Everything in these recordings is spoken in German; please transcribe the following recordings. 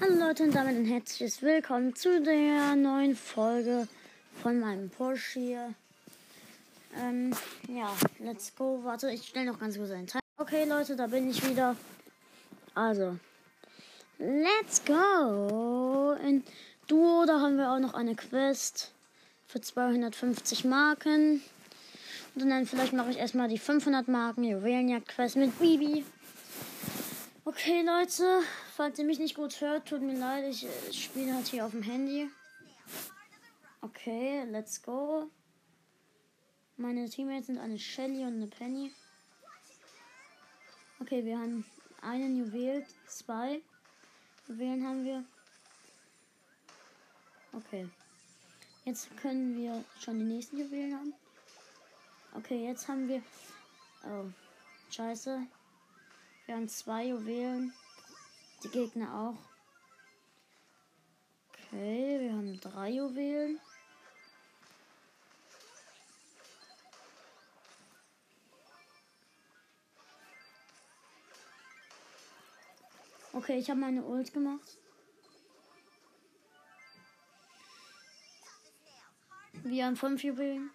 Hallo Leute und damit ein herzliches Willkommen zu der neuen Folge von meinem Porsche hier. Ähm, ja, let's go. Warte, ich stelle noch ganz kurz einen Teil. Okay Leute, da bin ich wieder. Also, let's go. In Duo, da haben wir auch noch eine Quest für 250 Marken. Und dann vielleicht mache ich erstmal die 500 Marken Juwelenjagd-Quest mit Bibi. Okay, Leute, falls ihr mich nicht gut hört, tut mir leid, ich, ich spiele halt hier auf dem Handy. Okay, let's go. Meine Teammates sind eine Shelly und eine Penny. Okay, wir haben einen Juwel, zwei Juwelen haben wir. Okay. Jetzt können wir schon die nächsten Juwelen haben. Okay, jetzt haben wir. Oh, scheiße. Wir haben zwei Juwelen. Die Gegner auch. Okay, wir haben drei Juwelen. Okay, ich habe meine Ult gemacht. Wir haben fünf Juwelen.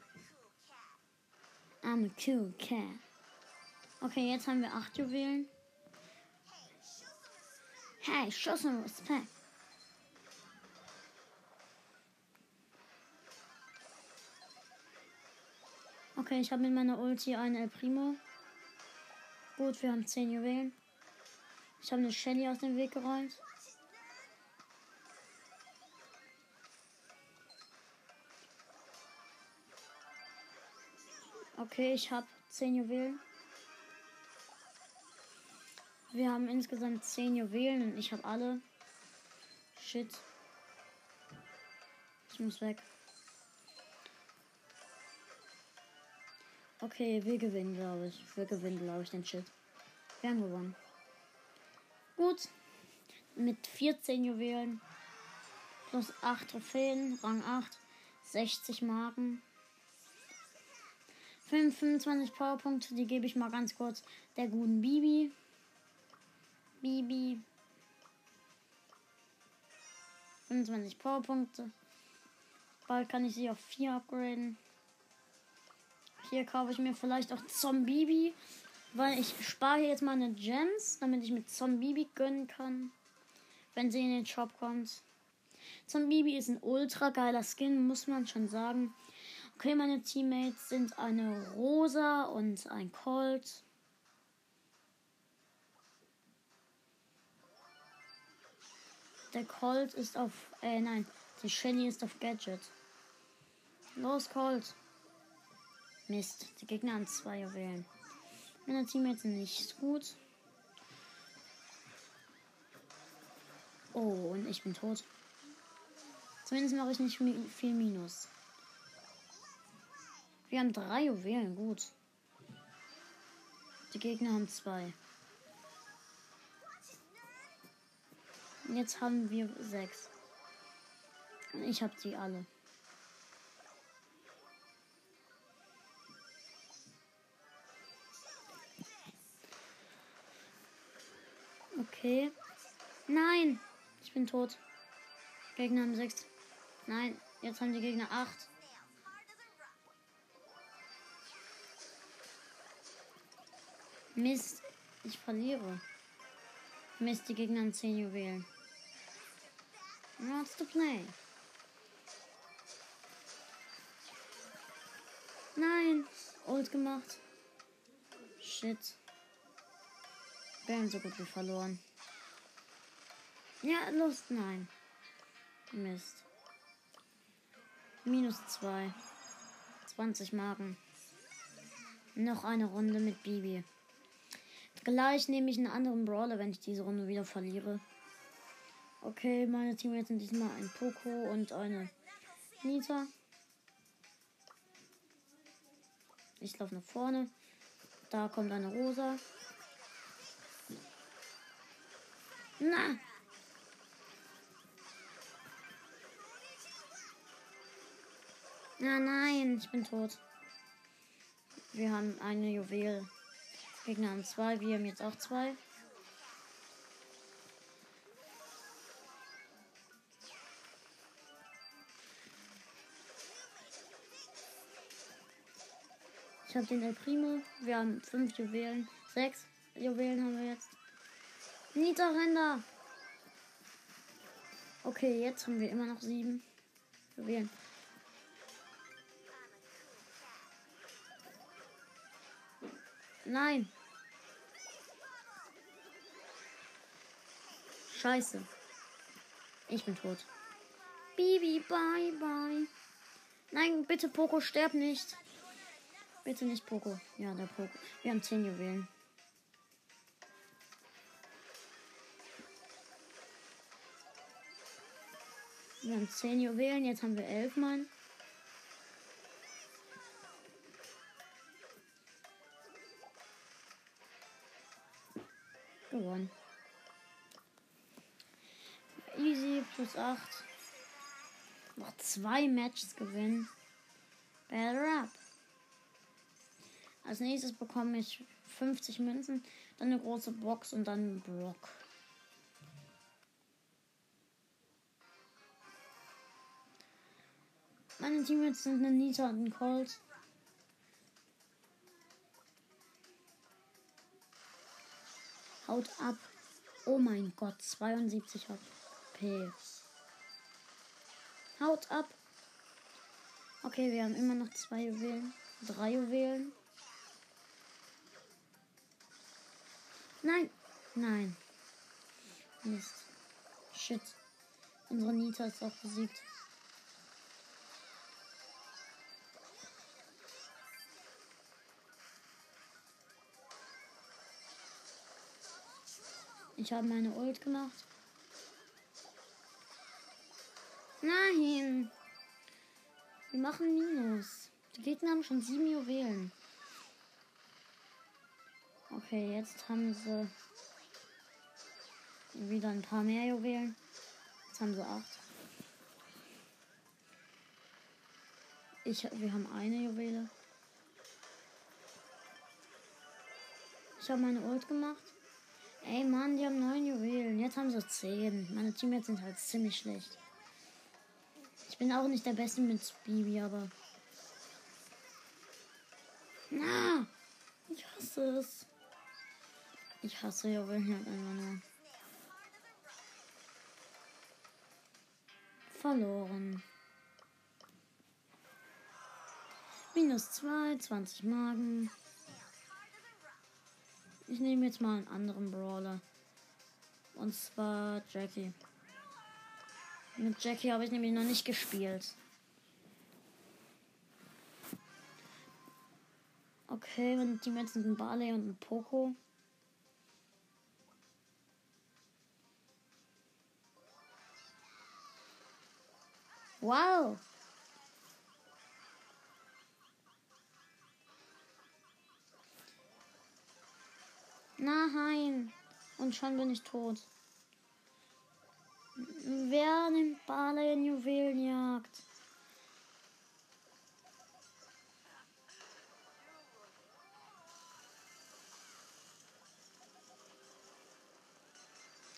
I'm a cool cat. Okay, jetzt haben wir acht Juwelen. Hey, show some respect. Okay, ich habe mit meiner Ulti einen El Primo. Gut, wir haben 10 Juwelen. Ich habe eine Shelly aus dem Weg geräumt. Okay, ich habe 10 Juwelen. Wir haben insgesamt 10 Juwelen und ich habe alle. Shit. Ich muss weg. Okay, wir gewinnen, glaube ich. Wir gewinnen, glaube ich, den Shit. Wir haben gewonnen. Gut. Mit 14 Juwelen. Plus 8 Trophäen. Rang 8. 60 Marken. 25 Powerpunkte, die gebe ich mal ganz kurz der guten Bibi. Bibi. 25 Powerpunkte. Bald kann ich sie auf 4 upgraden. Hier kaufe ich mir vielleicht auch Zombibi, weil ich spare jetzt meine Gems, damit ich mit Zombibi gönnen kann, wenn sie in den Shop kommt. Zombibi ist ein ultra geiler Skin, muss man schon sagen. Okay, meine Teammates sind eine Rosa und ein Colt. Der Colt ist auf. Äh, nein. Die Shelly ist auf Gadget. Los, Colt. Mist. Die Gegner haben zwei Juwelen. Meine Teammates sind nicht gut. Oh, und ich bin tot. Zumindest mache ich nicht viel Minus. Wir haben drei Juwelen, gut. Die Gegner haben zwei. Jetzt haben wir sechs. Ich habe sie alle. Okay. Nein! Ich bin tot. Gegner haben sechs. Nein, jetzt haben die Gegner acht. Mist, ich verliere. Mist, die Gegner haben 10 Juwelen. What's to play? Nein, Ult gemacht. Shit. Wir haben so gut wie verloren. Ja, Lust, nein. Mist. Minus 2. 20 Marken. Noch eine Runde mit Bibi. Gleich nehme ich einen anderen Brawler, wenn ich diese Runde wieder verliere. Okay, meine Teammates sind diesmal ein Poco und eine Nita. Ich laufe nach vorne. Da kommt eine Rosa. Na! Na nein, ich bin tot. Wir haben eine Juwel. Gegner haben zwei, wir haben jetzt auch zwei. Ich habe den El Primo. Wir haben fünf Juwelen. Sechs Juwelen haben wir jetzt. Niederränder. Okay, jetzt haben wir immer noch sieben Juwelen. Nein. Scheiße. Ich bin tot. Bibi, bye, bye. Nein, bitte, Poco, sterb nicht. Bitte nicht, Poco. Ja, der Poco. Wir haben 10 Juwelen. Wir haben 10 Juwelen, jetzt haben wir 11 Mann. Gewonnen. Easy plus 8. Noch zwei Matches gewinnen. Better up. Als nächstes bekomme ich 50 Münzen, dann eine große Box und dann einen Block. Meine Teammates sind eine Nita und ein Colt. Haut ab. Oh mein Gott, 72 HP. Haut ab. Okay, wir haben immer noch zwei Juwelen. Drei Juwelen. Nein. Nein. Mist. Shit. Unsere Nita ist auch besiegt. Ich habe meine Ult gemacht. Nein. Wir machen Minus. Die Gegner haben schon sieben Juwelen. Okay, jetzt haben sie wieder ein paar mehr Juwelen. Jetzt haben sie acht. Ich, wir haben eine Juwele. Ich habe meine Ult gemacht. Ey Mann, die haben neun Juwelen. Jetzt haben sie zehn. Meine Teammates sind halt ziemlich schlecht. Ich bin auch nicht der Beste mit Bibi, aber. Na! Ich hasse es. Ich hasse Juwelen halt einfach nur. Verloren. Minus 2, 20 Magen. Ich nehme jetzt mal einen anderen Brawler. Und zwar Jackie. Mit Jackie habe ich nämlich noch nicht gespielt. Okay, und die Menschen sind Barley und ein Poco. Wow! Nein. Und schon bin ich tot. Wer nimmt Bale in Juwelenjagd?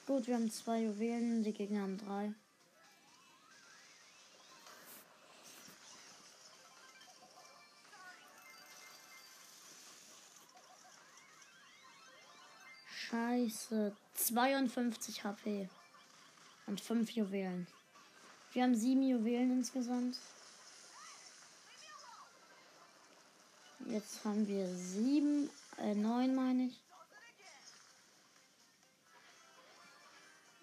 Gut, wir haben zwei Juwelen, die Gegner haben drei. Scheiße. 52 HP. Und 5 Juwelen. Wir haben 7 Juwelen insgesamt. Jetzt haben wir 7, äh 9 meine ich.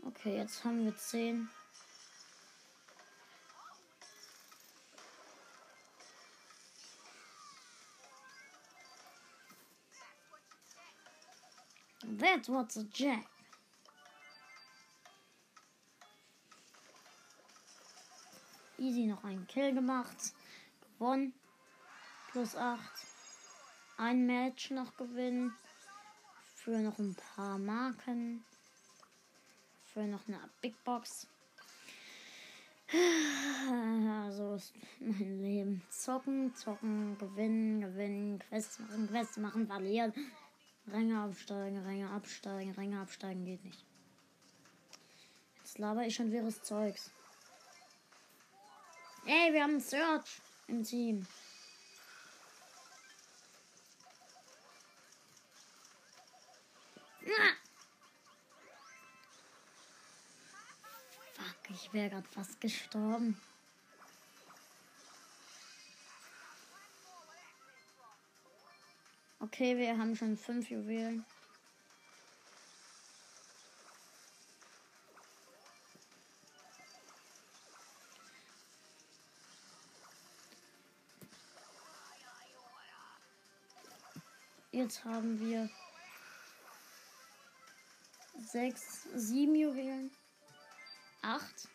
Okay, jetzt haben wir 10. That was a jack. Easy noch einen Kill gemacht. Gewonnen. Plus 8. Ein Match noch gewinnen. Für noch ein paar Marken. Für noch eine Big Box. So ist mein Leben. Zocken, zocken, gewinnen, gewinnen, Quests machen, Quests machen, verlieren. Ränge absteigen, Ränge absteigen, Ränge absteigen geht nicht. Jetzt laber ich schon wirres Zeugs. Ey, wir haben einen Search im Team. Ah! Fuck, ich wäre gerade fast gestorben. Okay, wir haben schon fünf Juwelen. Jetzt haben wir sechs, sieben Juwelen, acht.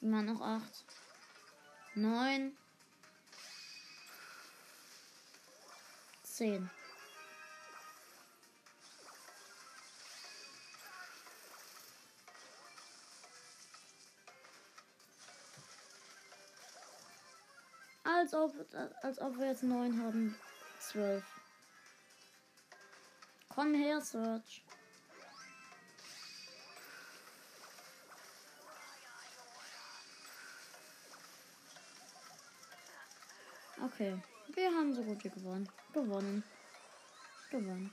Immer noch acht, neun, zehn. Als ob, als ob wir jetzt neun haben. Zwölf. Komm her, Search. Okay. Wir haben so gut wie gewonnen. Gewonnen. Gewonnen.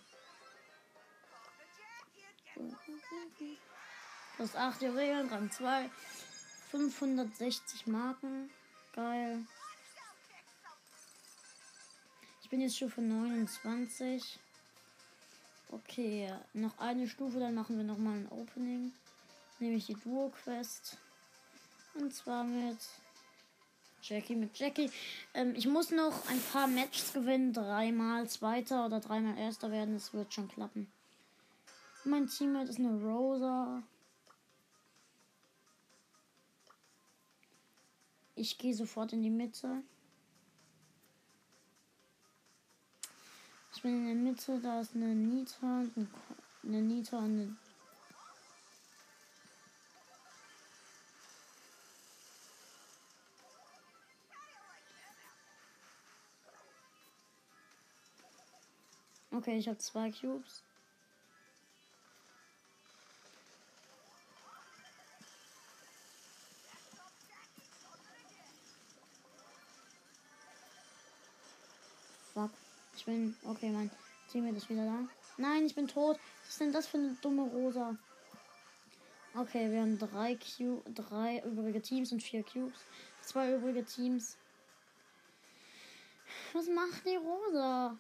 Plus 8 Juwelen, Rang 2. 560 Marken. Geil. Ich bin jetzt Stufe 29. Okay, noch eine Stufe, dann machen wir nochmal ein Opening. Nämlich die Duo-Quest. Und zwar mit Jackie, mit Jackie. Ähm, ich muss noch ein paar Matches gewinnen. Dreimal Zweiter oder dreimal Erster werden. Das wird schon klappen. Mein Teammate ist eine Rosa. Ich gehe sofort in die Mitte. Ich bin in der Mitte, da ist eine Nita, eine Nita und eine Okay, ich habe zwei Cubes. Fuck. Ich bin. Okay, mein Teammate ist wieder da. Nein, ich bin tot. Was ist denn das für eine dumme Rosa? Okay, wir haben drei Q, drei übrige Teams und vier Cubes. Zwei übrige Teams. Was macht die Rosa?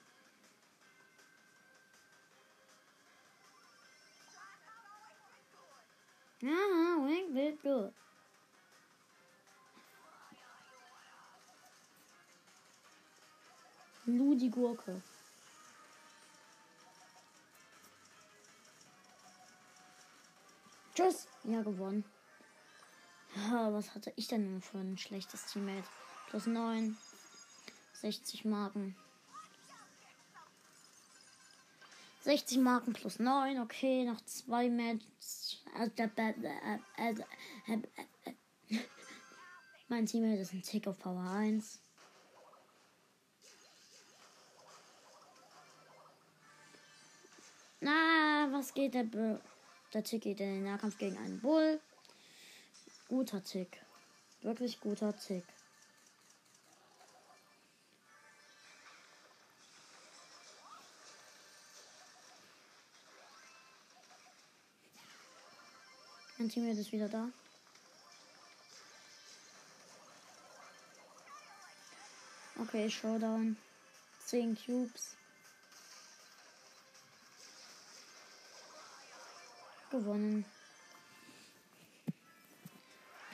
Ja, wink wird gut. Lu die Gurke. Tschüss. Ja, gewonnen. Was hatte ich denn für ein schlechtes Teammate? Plus 9. 60 Marken. 60 Marken plus 9, okay, noch zwei Matches. Mein Teammate ist ein Tick auf Power 1. Na, was geht der Br Der Tick geht in den Nahkampf gegen einen Bull. Guter Tick. Wirklich guter Tick. Mein Teammate ist wieder da. Okay, Showdown. 10 Cubes. Gewonnen.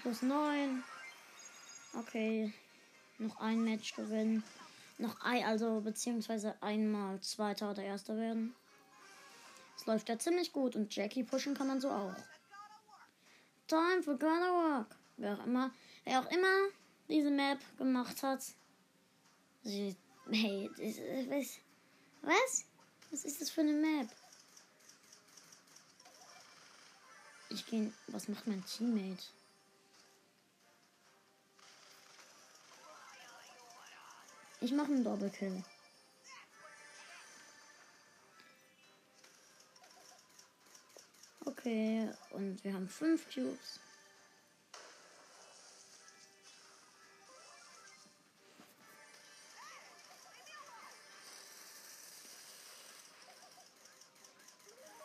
Plus 9. Okay. Noch ein Match gewinnen. Noch ein, also beziehungsweise einmal Zweiter oder Erster werden. Es läuft ja ziemlich gut und Jackie pushen kann man so auch. Time for Gonna Walk. Wer auch immer, wer auch immer diese Map gemacht hat. Sie, hey, was? Was? Was ist das für eine Map? Ich gehe. Was macht mein Teammate? Ich mache einen Doppelkill. Okay, und wir haben fünf Cubes.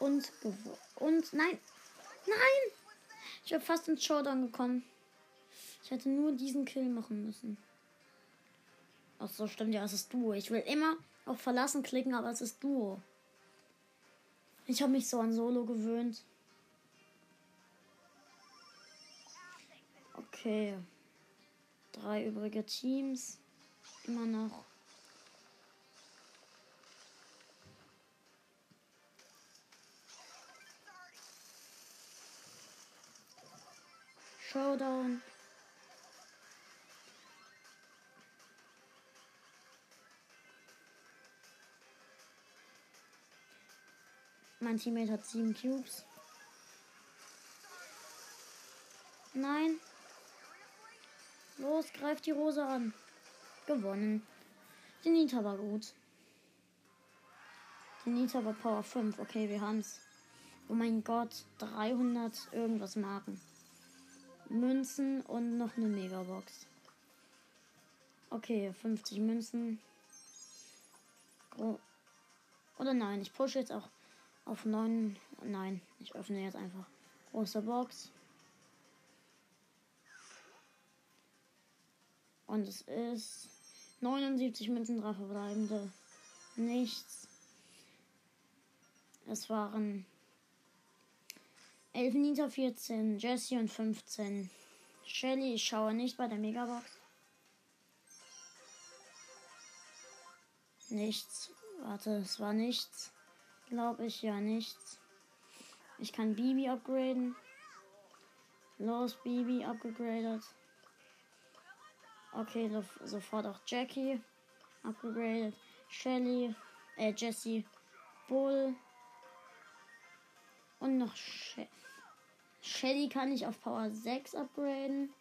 Und. Und nein. Nein! Ich wäre fast ins Showdown gekommen. Ich hätte nur diesen Kill machen müssen. Ach so, stimmt ja, es ist Duo. Ich will immer auf Verlassen klicken, aber es ist Duo. Ich habe mich so an Solo gewöhnt. Okay. Drei übrige Teams. Immer noch. Showdown. Mein Teammate hat sieben Cubes. Nein. Los, greift die Rose an. Gewonnen. Die Nita war gut. Die Nita war Power 5. Okay, wir haben's. Oh mein Gott, 300 irgendwas Marken. Münzen und noch eine Megabox. Okay, 50 Münzen. Oder nein, ich pushe jetzt auch auf 9. Nein, ich öffne jetzt einfach. Große Box. Und es ist 79 Münzen, drei verbleibende. Nichts. Es waren 11 Nita, 14, Jesse und 15. Shelly, ich schaue nicht bei der Megabox. Nichts. Warte, es war nichts. Glaube ich ja nichts. Ich kann Bibi upgraden. Los, Bibi upgradet. Okay, so, sofort auch Jackie upgradet. Shelly, äh, Jesse, Bull. Und noch Shelly. Shelly kann ich auf Power 6 upgraden.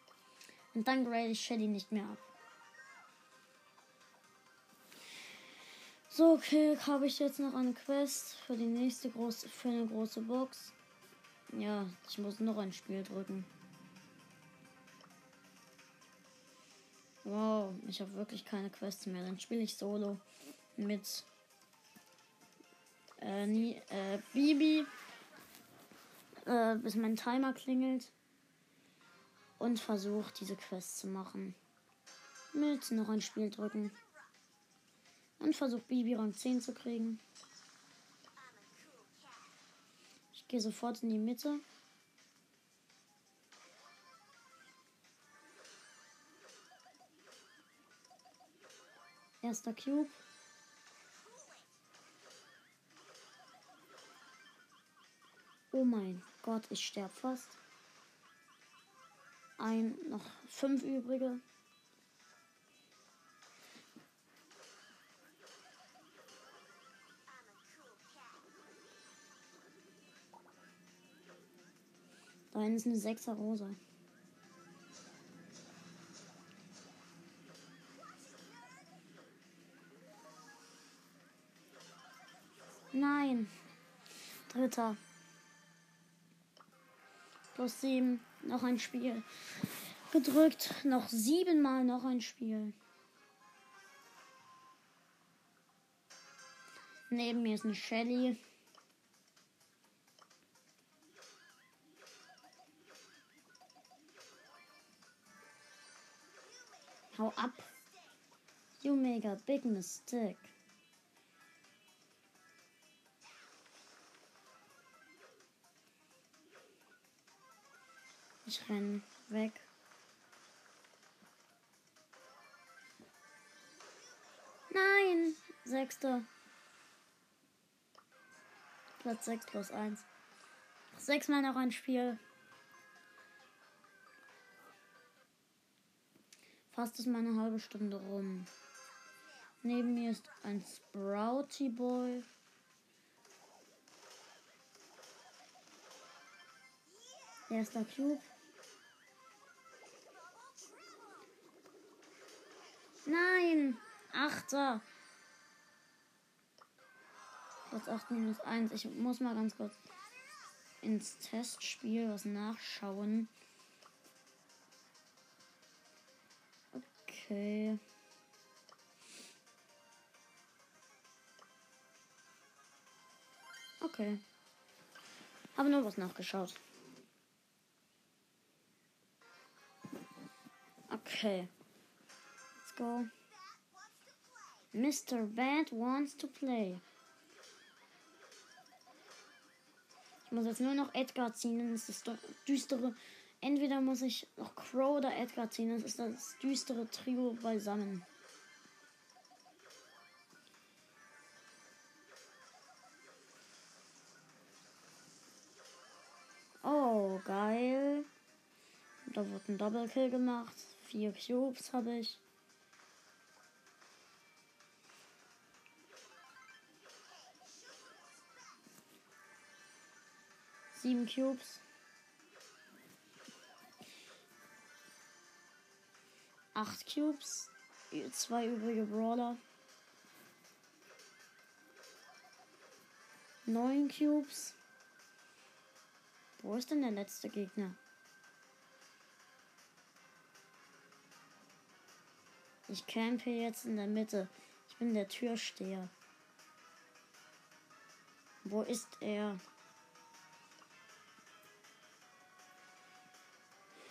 Und dann grade ich Shelly nicht mehr ab. So, okay, habe ich jetzt noch eine Quest für die nächste große, für eine große Box. Ja, ich muss noch ein Spiel drücken. Wow, ich habe wirklich keine Quests mehr. Dann spiele ich Solo mit äh, nie, äh, Bibi äh, bis mein Timer klingelt. Und versuche diese Quest zu machen. Mit noch ein Spiel drücken. Und versuche Bibi Rang 10 zu kriegen. Ich gehe sofort in die Mitte. Erster Cube. Oh mein Gott, ich sterbe fast. Ein, noch fünf übrige. Da hinten ist eine sechser Rosa. Nein. Dritter. Plus sieben. Noch ein Spiel. Gedrückt. Noch siebenmal noch ein Spiel. Neben mir ist eine Shelly. Hau ab. You make a big mistake. Ich renn weg. Nein! Sechster. Platz 6 plus 1. Sechsmal noch ein Spiel. Fast ist meine halbe Stunde rum. Neben mir ist ein Sprouty Boy. Erster Cube. Nein! Achter. Platz 8 minus 1. Ich muss mal ganz kurz ins Testspiel was nachschauen. Okay. Okay. Habe nur was nachgeschaut. Okay. Let's go. Mr. Bad wants to play. Ich muss jetzt nur noch Edgar ziehen, dann ist das düstere. Entweder muss ich noch Crow oder Edgar ziehen, das ist das düstere Trio beisammen. Oh, geil. Da wurde ein Double Kill gemacht. Vier Cubes habe ich. Sieben Cubes. Acht Cubes. Zwei übrige Brawler. Neun Cubes. Wo ist denn der letzte Gegner? Ich campe jetzt in der Mitte. Ich bin der Türsteher. Wo ist er?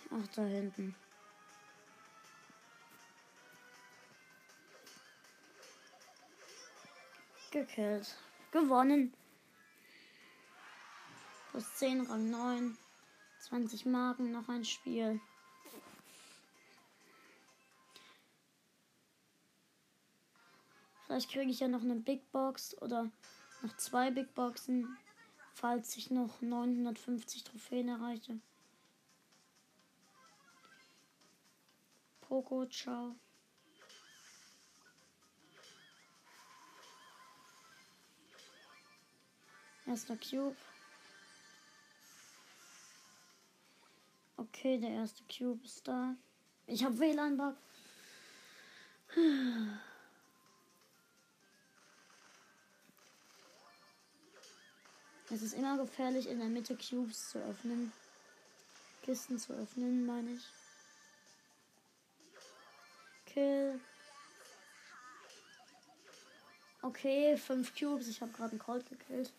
Ach, da hinten. Gekillt. Gewonnen. Plus 10, Rang 9. 20 Marken, noch ein Spiel. Vielleicht kriege ich ja noch eine Big Box oder noch zwei Big Boxen, falls ich noch 950 Trophäen erreiche. Poco, ciao. Erster Cube. Okay, der erste Cube ist da. Ich habe WLAN-Bug. Es ist immer gefährlich, in der Mitte Cubes zu öffnen. Kisten zu öffnen, meine ich. Kill. Okay, fünf Cubes. Ich habe gerade einen Colt gekillt.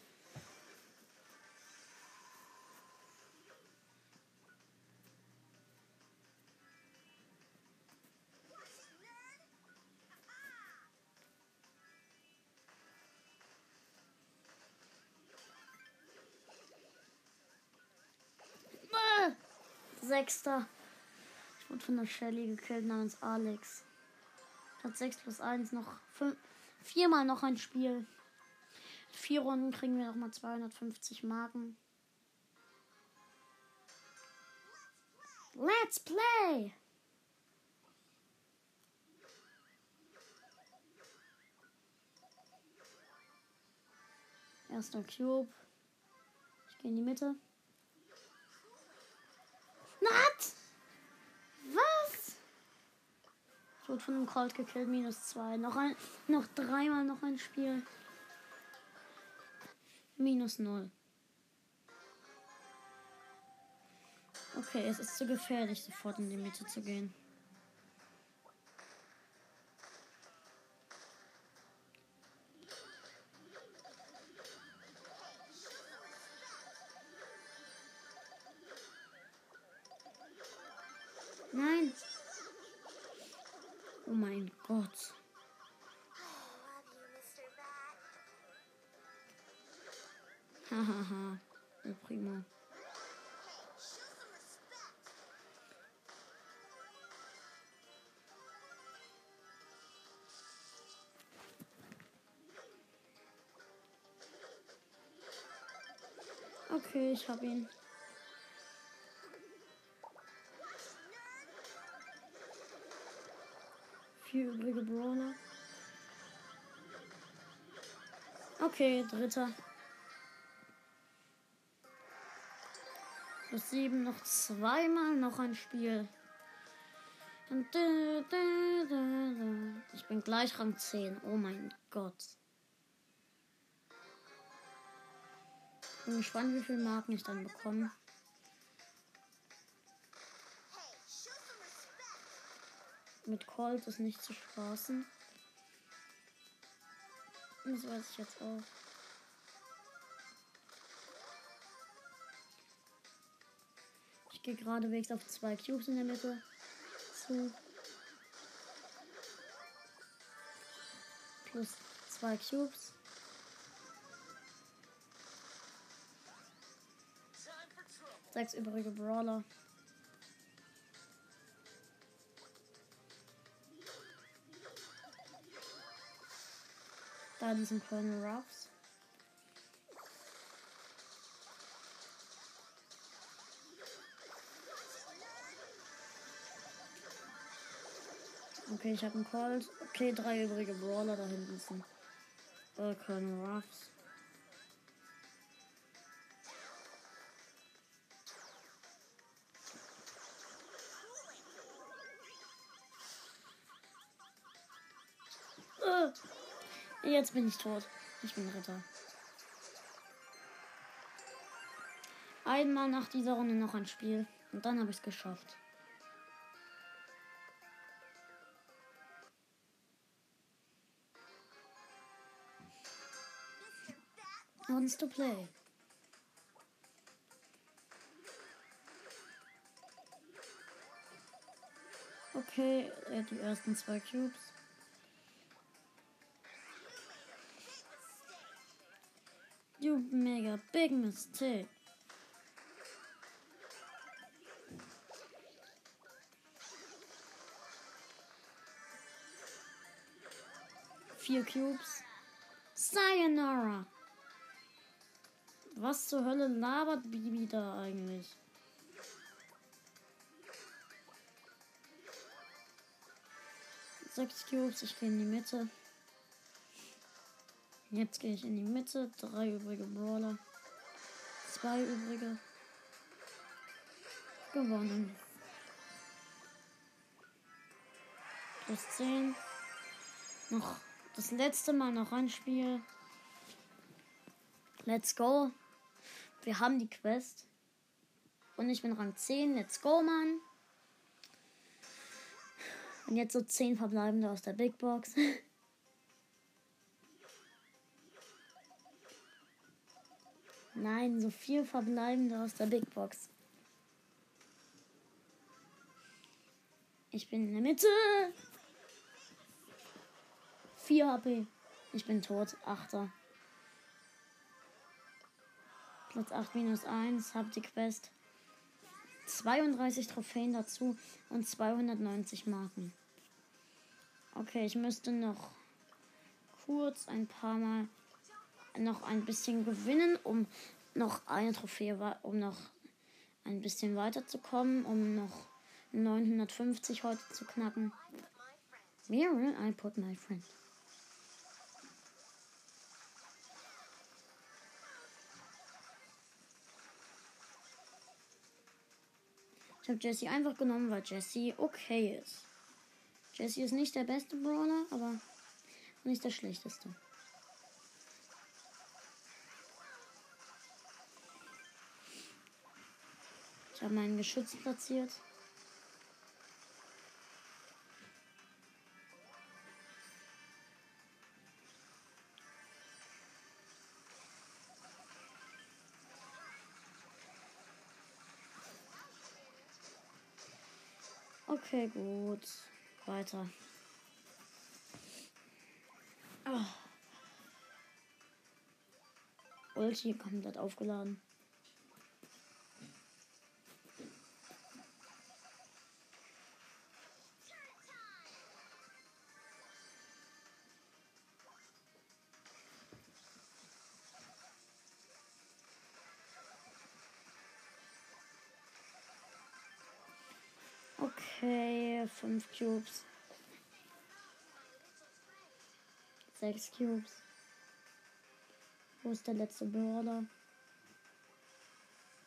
Sechster. Ich wurde von der Shelly gekillt namens Alex. Platz 6 plus 1 noch fünf, viermal noch ein Spiel. Vier Runden kriegen wir nochmal 250 Marken. Let's play! Erster Cube. Ich gehe in die Mitte. Nat! Was? Ich wurde von einem Colt gekillt, minus zwei. Noch ein, noch dreimal noch ein Spiel. Minus null. Okay, es ist zu gefährlich, sofort in die Mitte zu gehen. Nein. Oh mein Gott. Hahaha. ja, prima. Okay, ich hab ihn. Okay, dritter. Plus sieben, noch zweimal noch ein Spiel. Ich bin gleich Rang 10. Oh mein Gott. Bin gespannt, wie viele Marken ich dann bekomme. Mit Colt ist nicht zu spaßen. Hm, das weiß ich jetzt auch. Ich gehe geradewegs auf zwei Cubes in der Mitte zu. Plus zwei Cubes. Sechs übrige Brawler. Da diesen Colonel Ruffs. Okay, ich habe einen Colt. Okay, drei übrige Brawler da hinten sind. Äh, Colonel Ruffs. Jetzt bin ich tot. Ich bin Ritter. Einmal nach dieser Runde noch ein Spiel. Und dann habe ich es geschafft. wants to play. Okay, äh, die ersten zwei Cubes. You mega big mistake. Vier Cubes. Sayonara. Was zur Hölle labert Bibi da eigentlich? Sechs Cubes, ich gehe in die Mitte. Jetzt gehe ich in die Mitte. Drei übrige Brawler. Zwei übrige. Gewonnen. Plus 10. Noch das letzte Mal noch ein Spiel. Let's go. Wir haben die Quest. Und ich bin Rang 10. Let's go, Mann. Und jetzt so 10 verbleibende aus der Big Box. Nein, so viel verbleibende aus der Big Box. Ich bin in der Mitte. 4 HP. Ich bin tot. Achter. Platz 8 minus 1, hab die Quest. 32 Trophäen dazu und 290 Marken. Okay, ich müsste noch kurz ein paar Mal noch ein bisschen gewinnen, um noch eine Trophäe, um noch ein bisschen weiterzukommen, um noch 950 heute zu knacken. Will I put my friend? Ich habe Jesse einfach genommen, weil Jesse okay ist. Jesse ist nicht der beste Brawler, aber nicht der schlechteste. Habe meinen Geschütz platziert. Okay, gut. Weiter. Oh. Ulti komplett aufgeladen. Fünf Cubes. Sechs Cubes. Wo ist der letzte Brawler?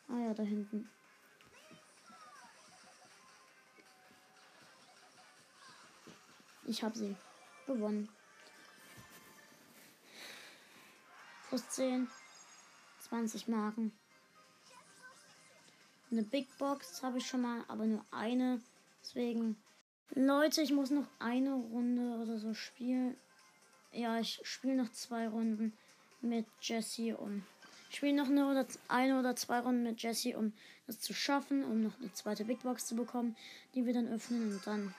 Ah ja, da hinten. Ich habe sie. Gewonnen. Plus 10. 20 Marken. Eine Big Box habe ich schon mal, aber nur eine. Deswegen, Leute, ich muss noch eine Runde oder so spielen. Ja, ich spiele noch zwei Runden mit Jesse und Ich spiele noch eine oder, eine oder zwei Runden mit Jesse, um das zu schaffen, um noch eine zweite Big Box zu bekommen, die wir dann öffnen und dann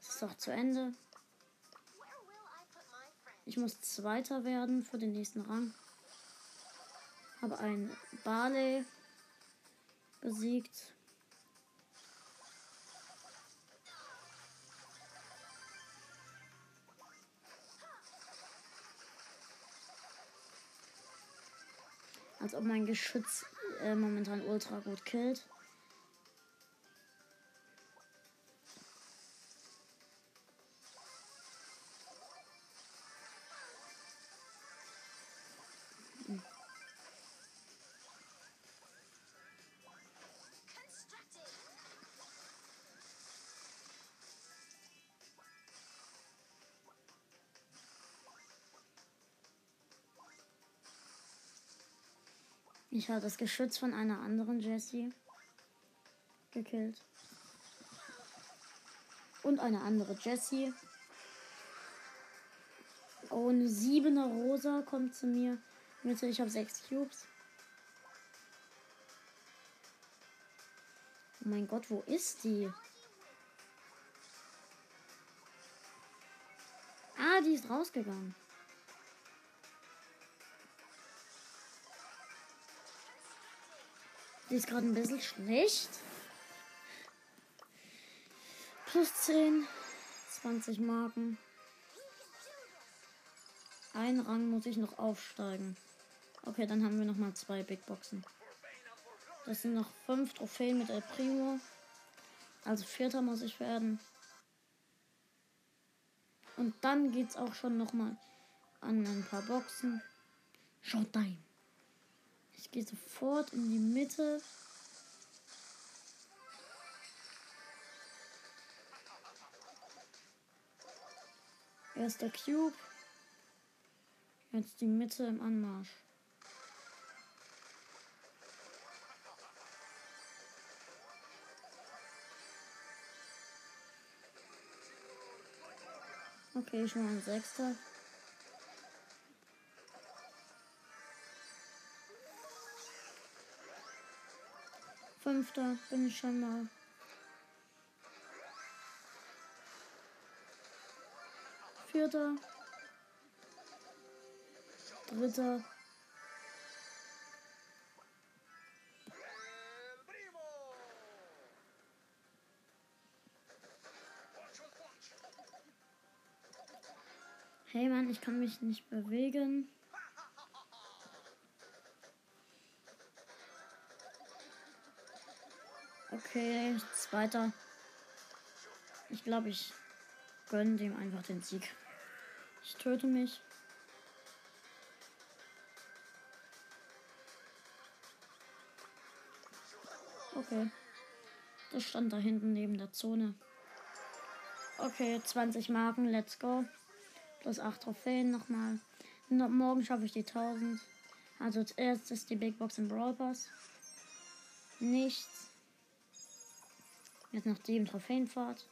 ist es auch zu Ende. Ich muss Zweiter werden für den nächsten Rang. Habe einen Barley besiegt. Als ob mein Geschütz äh, momentan ultra gut killt. Ich habe das Geschütz von einer anderen Jessie gekillt. Und eine andere Jessie. Oh, eine siebener Rosa kommt zu mir. Mitte, ich habe sechs Cubes. Oh mein Gott, wo ist die? Ah, die ist rausgegangen. Die ist gerade ein bisschen schlecht. Plus 10. 20 Marken. Ein Rang muss ich noch aufsteigen. Okay, dann haben wir noch mal zwei Big Boxen. Das sind noch fünf Trophäen mit El Primo. Also vierter muss ich werden. Und dann geht's auch schon noch mal an ein paar Boxen. Showtime. Ich gehe sofort in die Mitte. Erster Cube. Jetzt die Mitte im Anmarsch. Okay, schon ein Sechster. Fünfter bin ich schon mal. Vierter. Dritter. Hey Mann, ich kann mich nicht bewegen. Okay, zweiter. Ich glaube, ich gönne dem einfach den Sieg. Ich töte mich. Okay. Das stand da hinten neben der Zone. Okay, 20 Marken, let's go. Plus 8 Trophäen nochmal. Morgen schaffe ich die 1000. Also zuerst ist die Big Box im Brawl Pass. Nichts. Jetzt noch im Trophäenfahrt.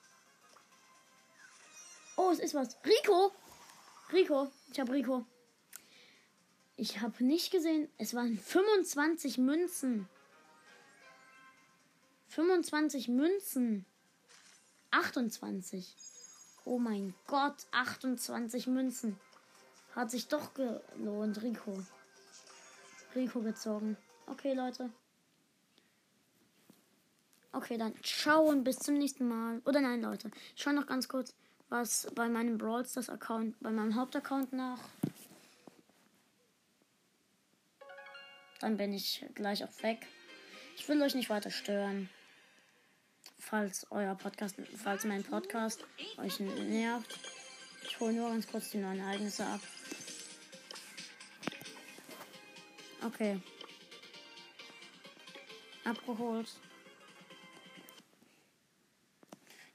Oh, es ist was. Rico! Rico. Ich habe Rico. Ich habe nicht gesehen. Es waren 25 Münzen. 25 Münzen. 28. Oh mein Gott, 28 Münzen. Hat sich doch gelohnt, Rico. Rico gezogen. Okay, Leute. Okay, dann ciao und bis zum nächsten Mal. Oder nein, Leute. Ich schaue noch ganz kurz, was bei meinem Brawl Stars Account, bei meinem Hauptaccount nach. Dann bin ich gleich auch weg. Ich will euch nicht weiter stören. Falls euer Podcast, falls mein Podcast euch nervt. Ich hole nur ganz kurz die neuen Ereignisse ab. Okay. Abgeholt.